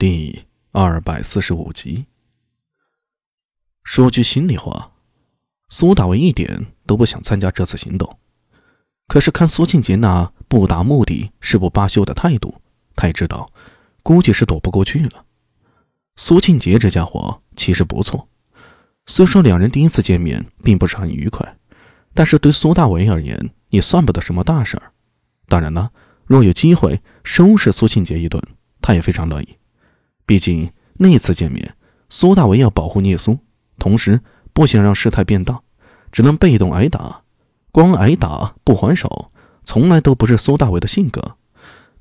第二百四十五集。说句心里话，苏大伟一点都不想参加这次行动。可是看苏庆杰那不达目的誓不罢休的态度，他也知道，估计是躲不过去了。苏庆杰这家伙其实不错，虽说两人第一次见面并不是很愉快，但是对苏大伟而言也算不得什么大事儿。当然呢。若有机会收拾苏庆杰一顿，他也非常乐意。毕竟那次见面，苏大为要保护聂苏，同时不想让事态变大，只能被动挨打。光挨打不还手，从来都不是苏大为的性格。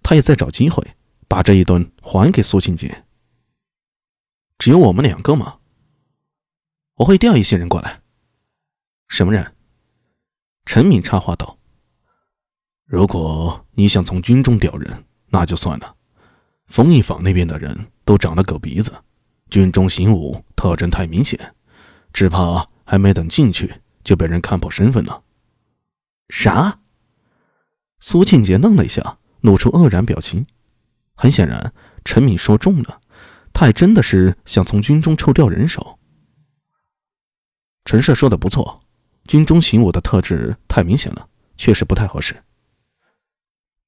他也在找机会把这一顿还给苏庆杰。只有我们两个吗？我会调一些人过来。什么人？陈敏插话道。如果你想从军中调人，那就算了。丰益坊那边的人都长了狗鼻子，军中行武特征太明显，只怕还没等进去就被人看破身份了。啥？苏庆杰愣了一下，露出愕然表情。很显然，陈敏说中了，他还真的是想从军中抽调人手。陈设说的不错，军中行武的特质太明显了，确实不太合适。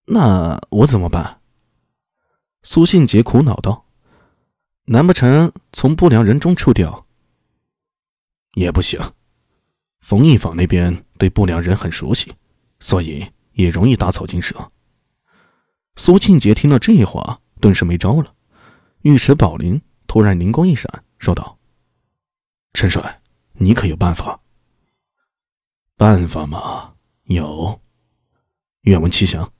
那我怎么办？苏信杰苦恼道：“难不成从不良人中抽调？也不行。冯一坊那边对不良人很熟悉，所以也容易打草惊蛇。”苏庆杰听了这话，顿时没招了。尉迟宝林突然灵光一闪，说道：“陈帅，你可有办法？”“办法嘛，有。”愿闻其详。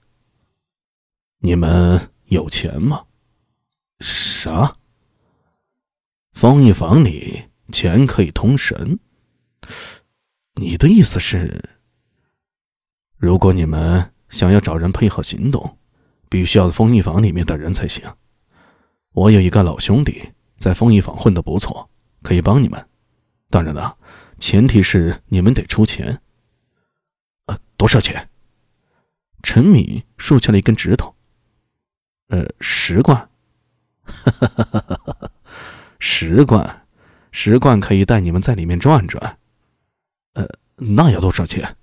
你们有钱吗？啥？方一房里钱可以通神？你的意思是，如果你们想要找人配合行动，必须要封印房里面的人才行。我有一个老兄弟在封印坊混的不错，可以帮你们。当然了，前提是你们得出钱。呃，多少钱？陈敏竖起了一根指头。呃，十贯，哈哈哈哈哈哈十贯，十贯可以带你们在里面转转。呃，那要多少钱？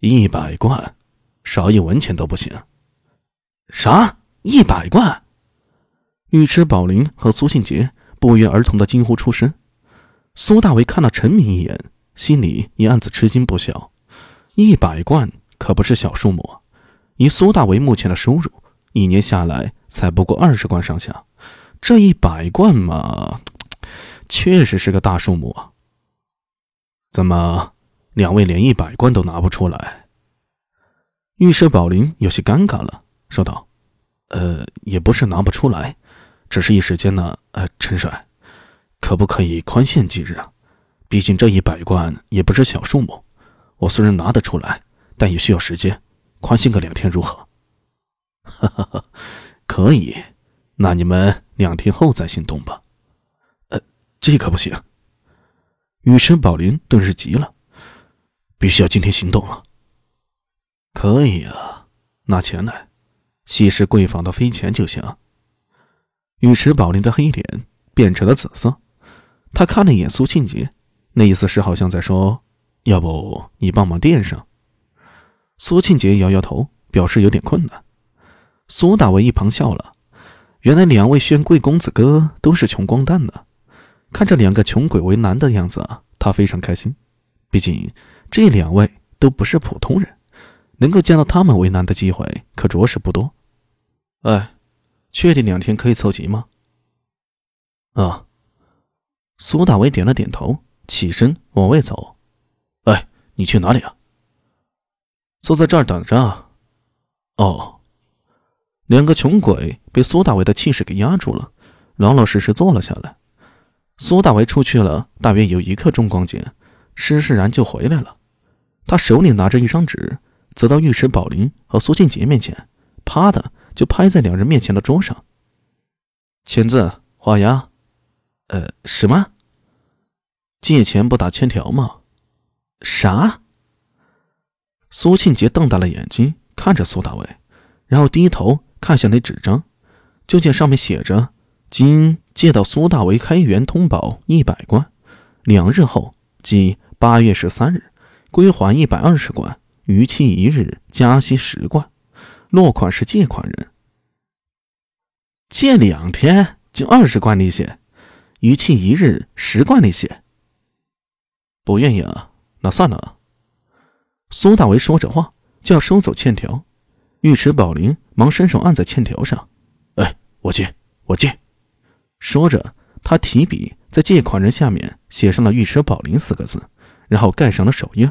一百贯，少一文钱都不行。啥？一百贯？尉迟宝林和苏信杰不约而同的惊呼出声。苏大为看了陈明一眼，心里也暗自吃惊不小。一百贯可不是小数目，以苏大为目前的收入。一年下来才不过二十贯上下，这一百贯嘛，确实是个大数目啊。怎么，两位连一百贯都拿不出来？御史宝林有些尴尬了，说道：“呃，也不是拿不出来，只是一时间呢。呃，陈帅，可不可以宽限几日啊？毕竟这一百贯也不是小数目。我虽然拿得出来，但也需要时间，宽限个两天如何？”哈哈哈，可以，那你们两天后再行动吧。呃，这可不行。雨神宝林顿时急了，必须要今天行动了。可以啊，拿钱来，稀释贵坊的飞钱就行。雨池宝林的黑脸变成了紫色，他看了一眼苏庆杰，那意思是好像在说：“要不你帮忙垫上。”苏庆杰摇摇头，表示有点困难。苏大为一旁笑了，原来两位宣贵公子哥都是穷光蛋呢。看着两个穷鬼为难的样子，他非常开心。毕竟这两位都不是普通人，能够见到他们为难的机会可着实不多。哎，确定两天可以凑齐吗？啊，苏大伟点了点头，起身往外走。哎，你去哪里啊？坐在这儿等着啊。哦。两个穷鬼被苏大为的气势给压住了，老老实实坐了下来。苏大为出去了，大约有一刻钟光景，施施然就回来了。他手里拿着一张纸，走到尉迟宝林和苏庆杰面前，啪的就拍在两人面前的桌上。签字画押。呃，什么？借钱不打欠条吗？啥？苏庆杰瞪大了眼睛看着苏大为，然后低头。看向那纸张，就见上面写着：“今借到苏大为开元通宝一百贯，两日后，即八月十三日，归还一百二十贯，逾期一日加息十贯。落款是借款人。借两天就二十贯利息，逾期一日十贯利息。不愿意啊，那算了。苏大为说着话就要收走欠条，尉迟宝林忙伸手按在欠条上。哎，我借，我借。说着，他提笔在借款人下面写上了“尉迟宝林”四个字，然后盖上了手印。